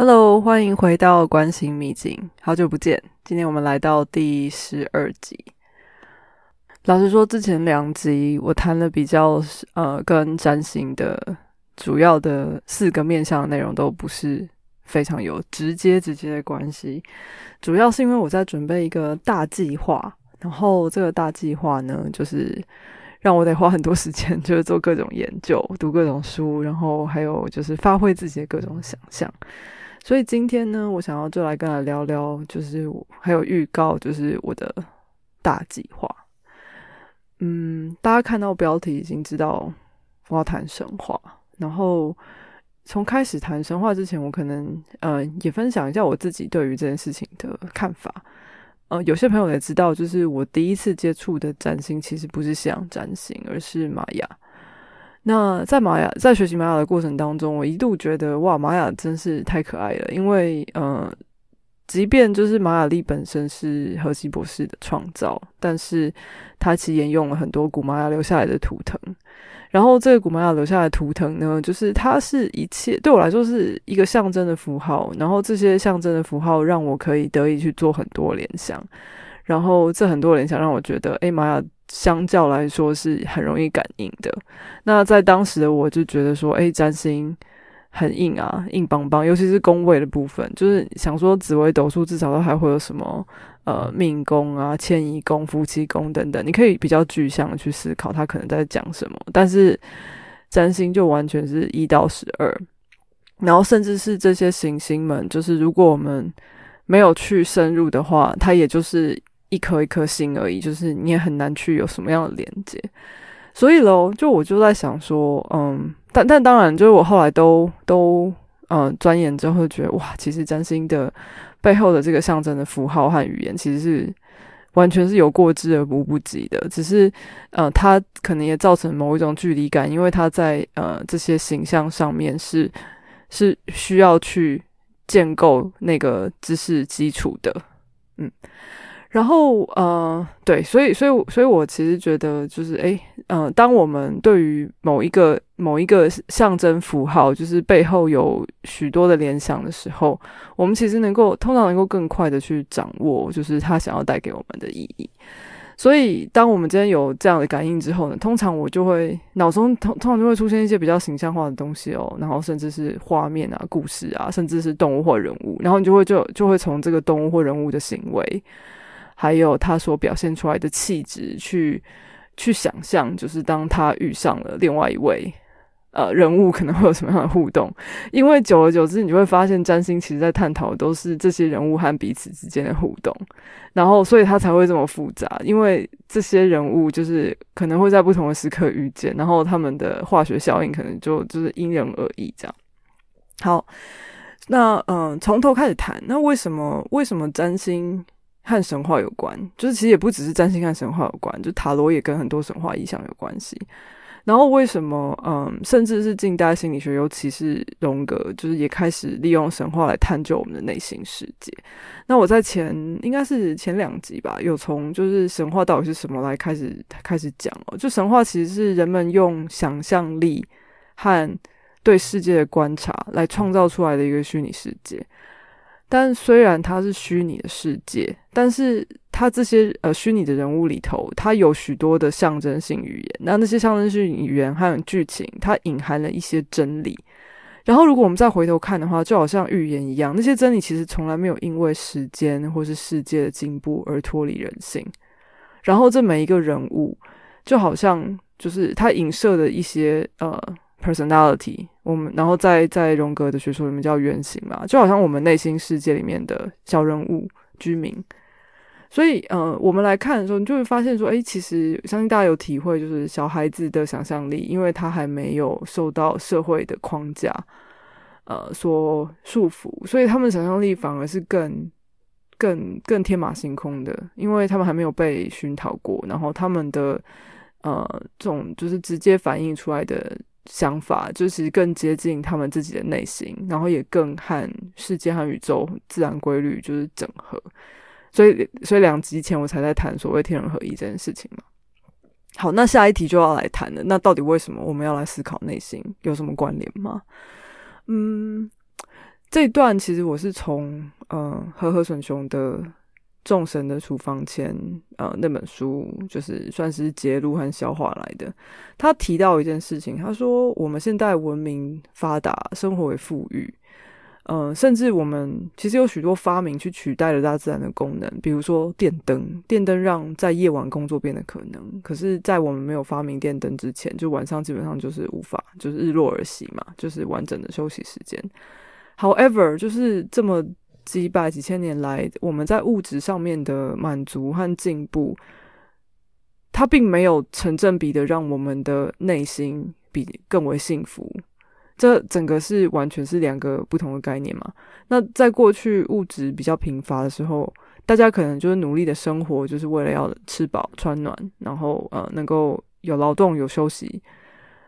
Hello，欢迎回到关心秘境，好久不见。今天我们来到第十二集。老实说，之前两集我谈了比较呃跟占星的主要的四个面向的内容，都不是非常有直接直接的关系。主要是因为我在准备一个大计划，然后这个大计划呢，就是让我得花很多时间，就是做各种研究、读各种书，然后还有就是发挥自己的各种想象。所以今天呢，我想要就来跟他聊聊，就是还有预告，就是我的大计划。嗯，大家看到标题已经知道我要谈神话。然后从开始谈神话之前，我可能呃也分享一下我自己对于这件事情的看法。呃，有些朋友也知道，就是我第一次接触的占星其实不是西洋占星，而是玛雅。那在玛雅在学习玛雅的过程当中，我一度觉得哇，玛雅真是太可爱了。因为呃，即便就是玛雅历本身是荷西博士的创造，但是他其实沿用了很多古玛雅留下来的图腾。然后这个古玛雅留下来的图腾呢，就是它是一切对我来说是一个象征的符号。然后这些象征的符号让我可以得以去做很多联想。然后这很多联想让我觉得，哎，玛雅。相较来说是很容易感应的。那在当时的我就觉得说，哎，占星很硬啊，硬邦邦。尤其是宫位的部分，就是想说紫微斗数至少都还会有什么呃命宫啊、迁移宫、夫妻宫等等，你可以比较具象的去思考它可能在讲什么。但是占星就完全是一到十二，然后甚至是这些行星们，就是如果我们没有去深入的话，它也就是。一颗一颗星而已，就是你也很难去有什么样的连接，所以喽，就我就在想说，嗯，但但当然，就是我后来都都嗯钻研之后，觉得哇，其实占星的背后的这个象征的符号和语言，其实是完全是有过之而无不及的，只是呃，它可能也造成某一种距离感，因为它在呃这些形象上面是是需要去建构那个知识基础的，嗯。然后，呃，对，所以，所以，所以我其实觉得，就是，诶，嗯，当我们对于某一个某一个象征符号，就是背后有许多的联想的时候，我们其实能够通常能够更快的去掌握，就是他想要带给我们的意义。所以，当我们今天有这样的感应之后呢，通常我就会脑中通通常就会出现一些比较形象化的东西哦，然后甚至是画面啊、故事啊，甚至是动物或人物，然后你就会就就会从这个动物或人物的行为。还有他所表现出来的气质，去去想象，就是当他遇上了另外一位呃人物，可能会有什么样的互动？因为久而久之，你会发现占星其实在探讨的都是这些人物和彼此之间的互动，然后所以他才会这么复杂。因为这些人物就是可能会在不同的时刻遇见，然后他们的化学效应可能就就是因人而异这样。好，那嗯，从头开始谈，那为什么为什么占星？和神话有关，就是其实也不只是占星和神话有关，就塔罗也跟很多神话意象有关系。然后为什么，嗯，甚至是近代心理学，尤其是荣格，就是也开始利用神话来探究我们的内心世界。那我在前应该是前两集吧，有从就是神话到底是什么来开始开始讲哦。就神话其实是人们用想象力和对世界的观察来创造出来的一个虚拟世界。但虽然它是虚拟的世界，但是它这些呃虚拟的人物里头，它有许多的象征性语言。那那些象征性语言还有剧情，它隐含了一些真理。然后，如果我们再回头看的话，就好像预言一样，那些真理其实从来没有因为时间或是世界的进步而脱离人性。然后，这每一个人物，就好像就是他影射的一些呃。personality，我们然后在在荣格的学说里面叫原型嘛，就好像我们内心世界里面的小人物居民。所以，呃，我们来看的时候，你就会发现说，哎，其实相信大家有体会，就是小孩子的想象力，因为他还没有受到社会的框架，呃，所束缚，所以他们想象力反而是更、更、更天马行空的，因为他们还没有被熏陶过，然后他们的呃，这种就是直接反映出来的。想法就是更接近他们自己的内心，然后也更和世界和宇宙自然规律就是整合，所以所以两集前我才在谈所谓天人合一这件事情嘛。好，那下一题就要来谈了，那到底为什么我们要来思考内心有什么关联吗？嗯，这一段其实我是从呃和和顺雄的。众神的处方签，呃，那本书就是算是揭露和消化来的。他提到一件事情，他说我们现代文明发达，生活为富裕，嗯，甚至我们其实有许多发明去取代了大自然的功能，比如说电灯，电灯让在夜晚工作变得可能。可是，在我们没有发明电灯之前，就晚上基本上就是无法，就是日落而息嘛，就是完整的休息时间。However，就是这么。几百几千年来，我们在物质上面的满足和进步，它并没有成正比的让我们的内心比更为幸福。这整个是完全是两个不同的概念嘛？那在过去物质比较贫乏的时候，大家可能就是努力的生活，就是为了要吃饱穿暖，然后呃能够有劳动有休息。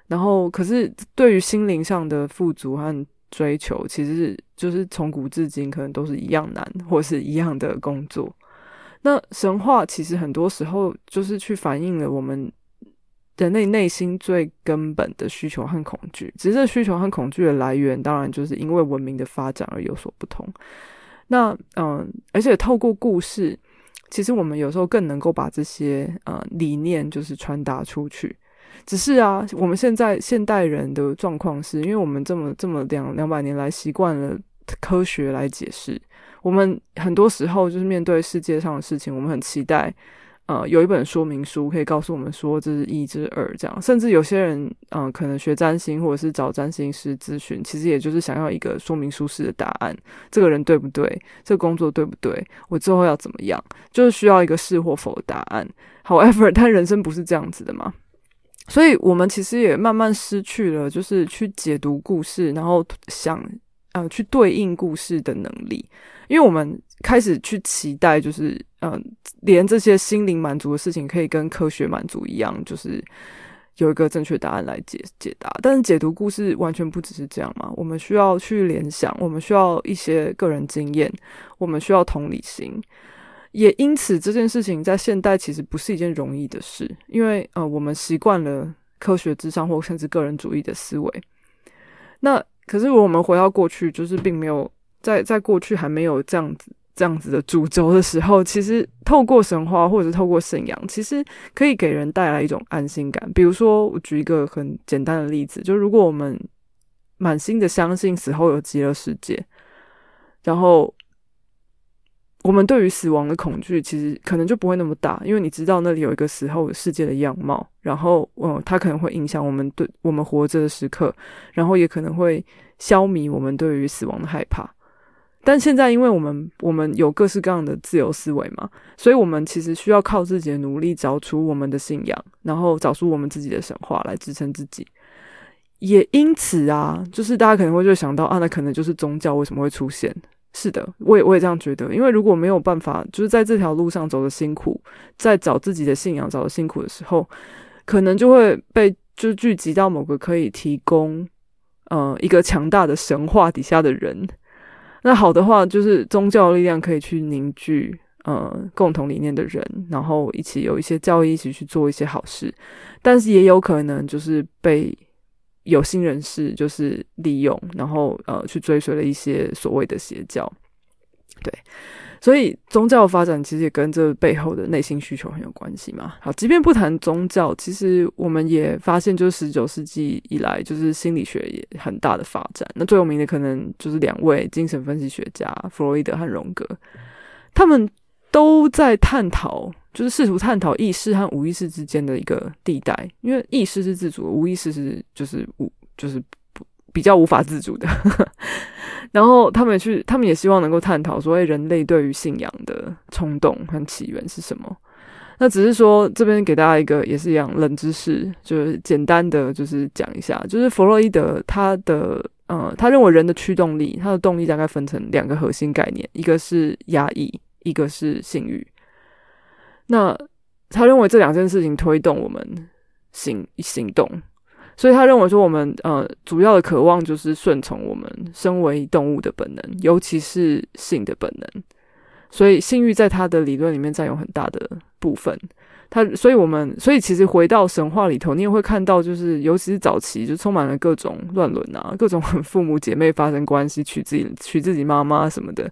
然后，可是对于心灵上的富足和追求其实就是从古至今可能都是一样难，或是一样的工作。那神话其实很多时候就是去反映了我们人类内心最根本的需求和恐惧。只是这需求和恐惧的来源，当然就是因为文明的发展而有所不同。那嗯，而且透过故事，其实我们有时候更能够把这些呃理念就是传达出去。只是啊，我们现在现代人的状况是，因为我们这么这么两两百年来习惯了科学来解释，我们很多时候就是面对世界上的事情，我们很期待，呃，有一本说明书可以告诉我们说这是一，这二，这样。甚至有些人，嗯，可能学占星或者是找占星师咨询，其实也就是想要一个说明书式的答案，这个人对不对？这个工作对不对？我之后要怎么样？就是需要一个是或否的答案。However，但人生不是这样子的嘛。所以，我们其实也慢慢失去了，就是去解读故事，然后想，呃，去对应故事的能力。因为我们开始去期待，就是，嗯，连这些心灵满足的事情，可以跟科学满足一样，就是有一个正确答案来解解答。但是，解读故事完全不只是这样嘛？我们需要去联想，我们需要一些个人经验，我们需要同理心。也因此，这件事情在现代其实不是一件容易的事，因为呃，我们习惯了科学至上或甚至个人主义的思维。那可是我们回到过去，就是并没有在在过去还没有这样子这样子的主轴的时候，其实透过神话或者透过信仰，其实可以给人带来一种安心感。比如说，我举一个很简单的例子，就如果我们满心的相信死后有极乐世界，然后。我们对于死亡的恐惧，其实可能就不会那么大，因为你知道那里有一个死后世界的样貌，然后，嗯，它可能会影响我们对我们活着的时刻，然后也可能会消弭我们对于死亡的害怕。但现在，因为我们我们有各式各样的自由思维嘛，所以我们其实需要靠自己的努力找出我们的信仰，然后找出我们自己的神话来支撑自己。也因此啊，就是大家可能会就想到啊，那可能就是宗教为什么会出现？是的，我也我也这样觉得，因为如果没有办法，就是在这条路上走的辛苦，在找自己的信仰找的辛苦的时候，可能就会被就聚集到某个可以提供呃一个强大的神话底下的人。那好的话，就是宗教力量可以去凝聚呃共同理念的人，然后一起有一些教义，一起去做一些好事。但是也有可能就是被。有心人士就是利用，然后呃去追随了一些所谓的邪教，对，所以宗教发展其实也跟这背后的内心需求很有关系嘛。好，即便不谈宗教，其实我们也发现，就是十九世纪以来，就是心理学也很大的发展。那最有名的可能就是两位精神分析学家弗洛伊德和荣格，他们都在探讨。就是试图探讨意识和无意识之间的一个地带，因为意识是自主的，无意识是就是无就是比较无法自主的。然后他们去，他们也希望能够探讨说，人类对于信仰的冲动和起源是什么。那只是说这边给大家一个也是一样冷知识，就是简单的就是讲一下，就是弗洛伊德他的呃，他认为人的驱动力，他的动力大概分成两个核心概念，一个是压抑，一个是性欲。那他认为这两件事情推动我们行行动，所以他认为说我们呃主要的渴望就是顺从我们身为动物的本能，尤其是性的本能。所以性欲在他的理论里面占有很大的部分。他，所以我们，所以其实回到神话里头，你也会看到，就是尤其是早期，就充满了各种乱伦啊，各种父母姐妹发生关系，娶自己娶自己妈妈什么的，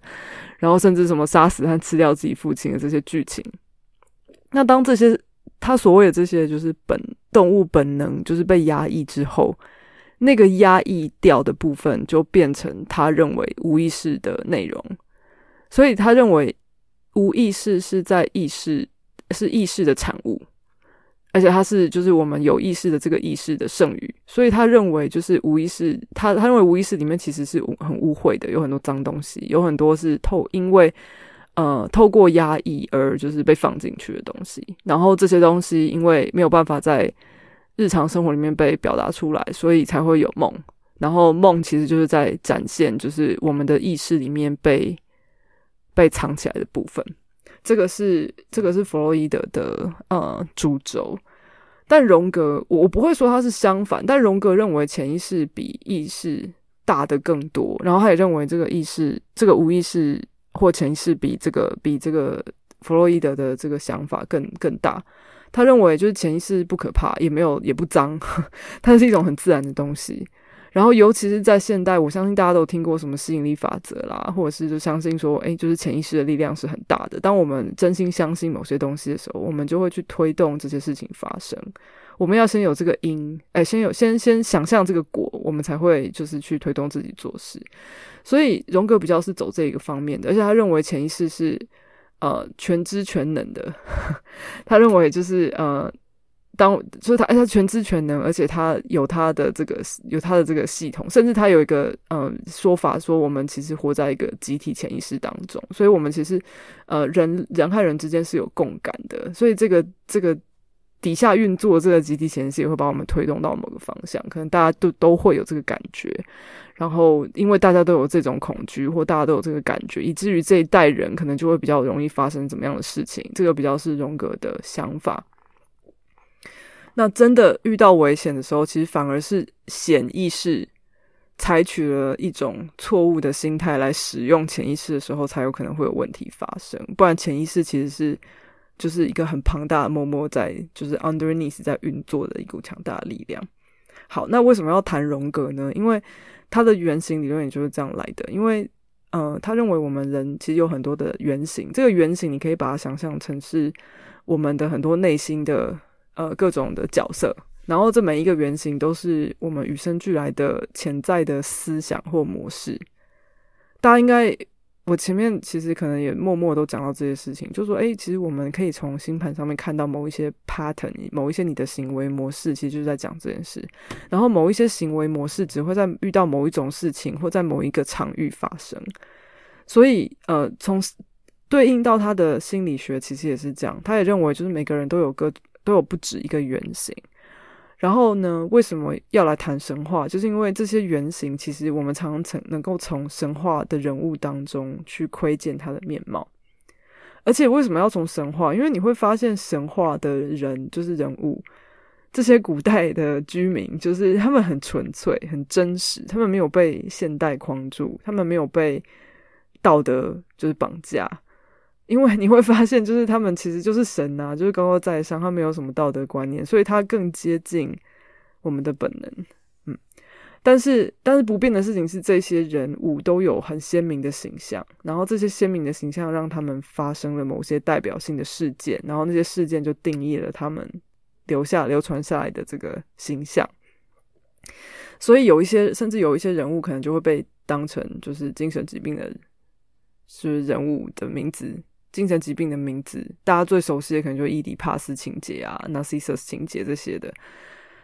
然后甚至什么杀死和吃掉自己父亲的这些剧情。那当这些他所谓的这些就是本动物本能就是被压抑之后，那个压抑掉的部分就变成他认为无意识的内容，所以他认为无意识是在意识。是意识的产物，而且它是就是我们有意识的这个意识的剩余，所以他认为就是无意识，他他认为无意识里面其实是很污秽的，有很多脏东西，有很多是透因为呃透过压抑而就是被放进去的东西，然后这些东西因为没有办法在日常生活里面被表达出来，所以才会有梦，然后梦其实就是在展现就是我们的意识里面被被藏起来的部分。这个是这个是弗洛伊德的呃主轴，但荣格我我不会说他是相反，但荣格认为潜意识比意识大的更多，然后他也认为这个意识这个无意识或潜意识比这个比这个弗洛伊德的这个想法更更大。他认为就是潜意识不可怕，也没有也不脏，它是一种很自然的东西。然后，尤其是在现代，我相信大家都听过什么吸引力法则啦，或者是就相信说，哎，就是潜意识的力量是很大的。当我们真心相信某些东西的时候，我们就会去推动这些事情发生。我们要先有这个因，哎，先有先先想象这个果，我们才会就是去推动自己做事。所以，荣格比较是走这一个方面的，而且他认为潜意识是呃全知全能的。他认为就是呃。当就是他，他全知全能，而且他有他的这个有他的这个系统，甚至他有一个嗯说法，说我们其实活在一个集体潜意识当中，所以我们其实呃人人和人之间是有共感的，所以这个这个底下运作这个集体潜意识也会把我们推动到某个方向，可能大家都都会有这个感觉，然后因为大家都有这种恐惧，或大家都有这个感觉，以至于这一代人可能就会比较容易发生怎么样的事情，这个比较是荣格的想法。那真的遇到危险的时候，其实反而是显意识采取了一种错误的心态来使用潜意识的时候，才有可能会有问题发生。不然，潜意识其实是就是一个很庞大的、默默在就是 underneath 在运作的一股强大的力量。好，那为什么要谈荣格呢？因为他的原型理论也就是这样来的。因为呃，他认为我们人其实有很多的原型，这个原型你可以把它想象成是我们的很多内心的。呃，各种的角色，然后这每一个原型都是我们与生俱来的潜在的思想或模式。大家应该，我前面其实可能也默默都讲到这些事情，就说，哎，其实我们可以从星盘上面看到某一些 pattern，某一些你的行为模式，其实就是在讲这件事。然后某一些行为模式只会在遇到某一种事情或在某一个场域发生。所以，呃，从对应到他的心理学，其实也是这样。他也认为，就是每个人都有个。都有不止一个原型，然后呢，为什么要来谈神话？就是因为这些原型，其实我们常常曾能够从神话的人物当中去窥见他的面貌。而且为什么要从神话？因为你会发现神话的人就是人物，这些古代的居民，就是他们很纯粹、很真实，他们没有被现代框住，他们没有被道德就是绑架。因为你会发现，就是他们其实就是神呐，就是高高在上，他没有什么道德观念，所以他更接近我们的本能。嗯，但是但是不变的事情是，这些人物都有很鲜明的形象，然后这些鲜明的形象让他们发生了某些代表性的事件，然后那些事件就定义了他们留下流传下来的这个形象。所以有一些甚至有一些人物可能就会被当成就是精神疾病的，是人物的名字。精神疾病的名字，大家最熟悉的可能就是伊底帕斯情节啊、Narcissus 情节这些的。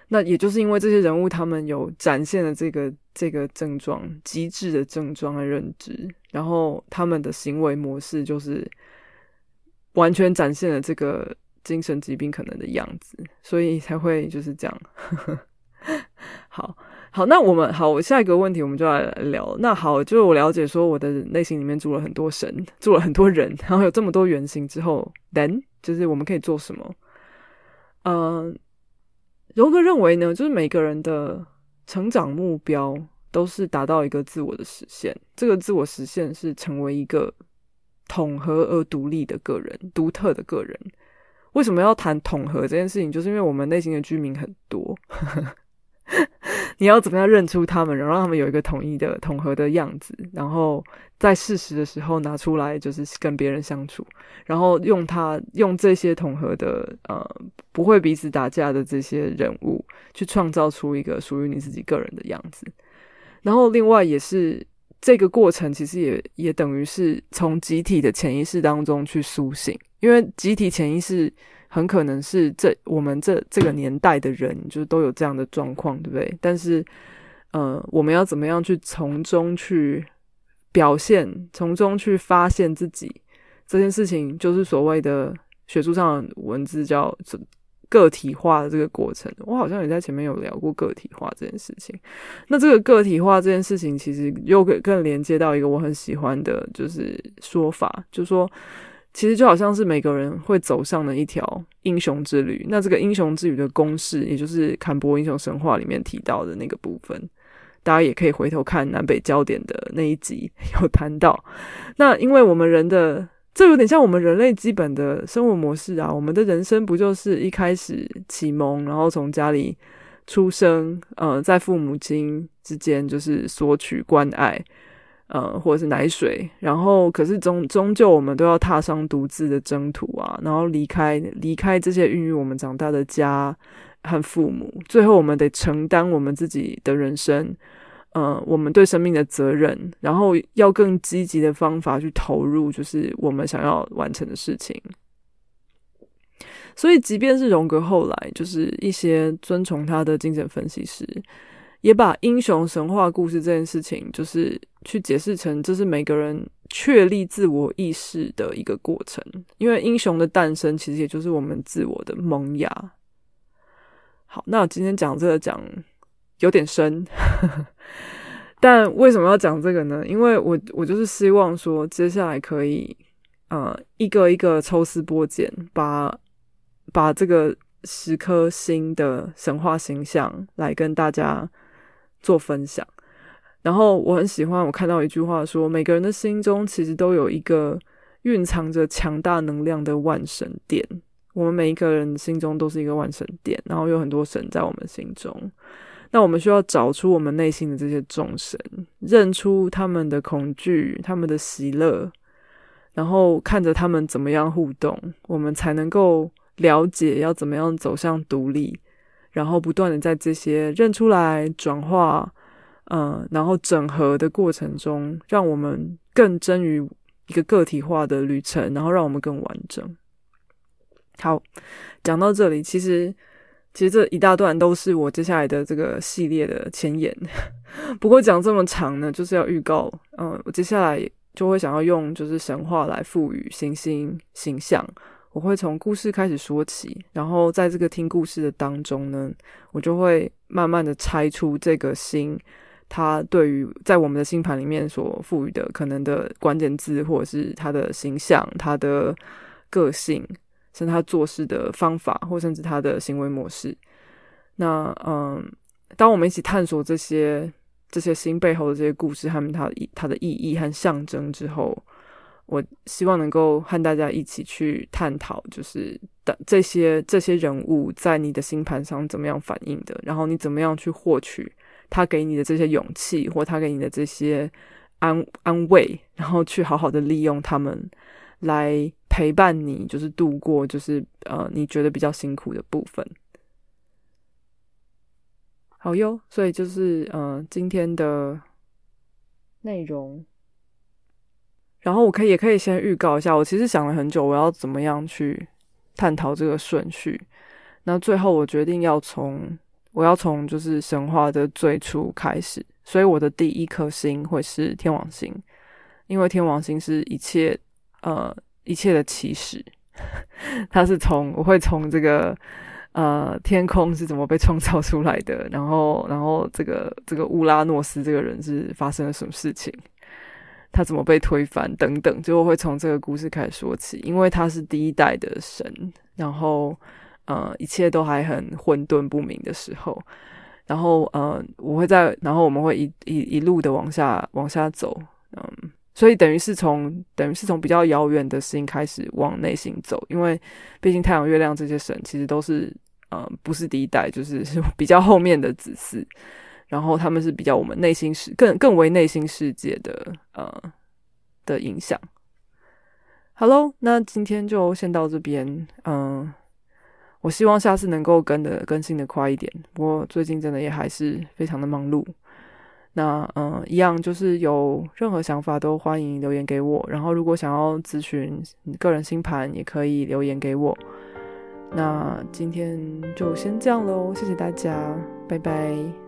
那也就是因为这些人物，他们有展现了这个这个症状极致的症状和认知，然后他们的行为模式就是完全展现了这个精神疾病可能的样子，所以才会就是这样。好。好，那我们好，我下一个问题我们就来聊。那好，就是我了解说我的内心里面住了很多神，住了很多人，然后有这么多原型之后，then 就是我们可以做什么？嗯，荣格认为呢，就是每个人的成长目标都是达到一个自我的实现，这个自我实现是成为一个统合而独立的个人，独特的个人。为什么要谈统合这件事情？就是因为我们内心的居民很多。你要怎么样认出他们，然后让他们有一个统一的统合的样子，然后在适时的时候拿出来，就是跟别人相处，然后用他用这些统合的呃不会彼此打架的这些人物，去创造出一个属于你自己个人的样子。然后另外也是这个过程，其实也也等于是从集体的潜意识当中去苏醒，因为集体潜意识。很可能是这我们这这个年代的人，就是都有这样的状况，对不对？但是，呃，我们要怎么样去从中去表现，从中去发现自己这件事情，就是所谓的学术上的文字叫个体化的这个过程。我好像也在前面有聊过个体化这件事情。那这个个体化这件事情，其实又更更连接到一个我很喜欢的，就是说法，就是说。其实就好像是每个人会走上的一条英雄之旅。那这个英雄之旅的公式，也就是《坎伯英雄神话》里面提到的那个部分，大家也可以回头看南北焦点的那一集 有谈到。那因为我们人的这有点像我们人类基本的生活模式啊，我们的人生不就是一开始启蒙，然后从家里出生，呃，在父母亲之间就是索取关爱。呃，或者是奶水，然后可是终终究我们都要踏上独自的征途啊，然后离开离开这些孕育我们长大的家和父母，最后我们得承担我们自己的人生，呃，我们对生命的责任，然后要更积极的方法去投入，就是我们想要完成的事情。所以，即便是荣格后来就是一些遵从他的精神分析师。也把英雄神话故事这件事情，就是去解释成这是每个人确立自我意识的一个过程。因为英雄的诞生，其实也就是我们自我的萌芽。好，那我今天讲这个讲有点深，但为什么要讲这个呢？因为我我就是希望说，接下来可以呃一个一个抽丝剥茧，把把这个十颗星的神话形象来跟大家。做分享，然后我很喜欢我看到一句话说，每个人的心中其实都有一个蕴藏着强大能量的万神殿。我们每一个人心中都是一个万神殿，然后有很多神在我们心中。那我们需要找出我们内心的这些众神，认出他们的恐惧、他们的喜乐，然后看着他们怎么样互动，我们才能够了解要怎么样走向独立。然后不断的在这些认出来、转化，嗯，然后整合的过程中，让我们更臻于一个个体化的旅程，然后让我们更完整。好，讲到这里，其实其实这一大段都是我接下来的这个系列的前言。不过讲这么长呢，就是要预告，嗯，我接下来就会想要用就是神话来赋予行星形象。我会从故事开始说起，然后在这个听故事的当中呢，我就会慢慢的拆出这个星，它对于在我们的星盘里面所赋予的可能的关键字，或者是它的形象、它的个性，甚至它做事的方法，或甚至它的行为模式。那嗯，当我们一起探索这些这些星背后的这些故事和它它的意义和象征之后。我希望能够和大家一起去探讨，就是的这些这些人物在你的星盘上怎么样反应的，然后你怎么样去获取他给你的这些勇气，或他给你的这些安安慰，然后去好好的利用他们来陪伴你，就是度过就是呃你觉得比较辛苦的部分。好哟，所以就是呃今天的内容。然后我可以也可以先预告一下，我其实想了很久，我要怎么样去探讨这个顺序。那最后我决定要从我要从就是神话的最初开始，所以我的第一颗星会是天王星，因为天王星是一切呃一切的起始，它是从我会从这个呃天空是怎么被创造出来的，然后然后这个这个乌拉诺斯这个人是发生了什么事情。他怎么被推翻等等，就会从这个故事开始说起。因为他是第一代的神，然后呃，一切都还很混沌不明的时候，然后呃，我会在，然后我们会一一一路的往下往下走，嗯，所以等于是从等于是从比较遥远的事情开始往内心走，因为毕竟太阳、月亮这些神其实都是呃不是第一代，就是是 比较后面的子嗣，然后他们是比较我们内心世更更为内心世界的呃的影响。好喽，那今天就先到这边，嗯，我希望下次能够跟的更新的快一点，不过最近真的也还是非常的忙碌。那嗯，一样就是有任何想法都欢迎留言给我。然后如果想要咨询个人星盘，也可以留言给我。那今天就先这样喽，谢谢大家，拜拜。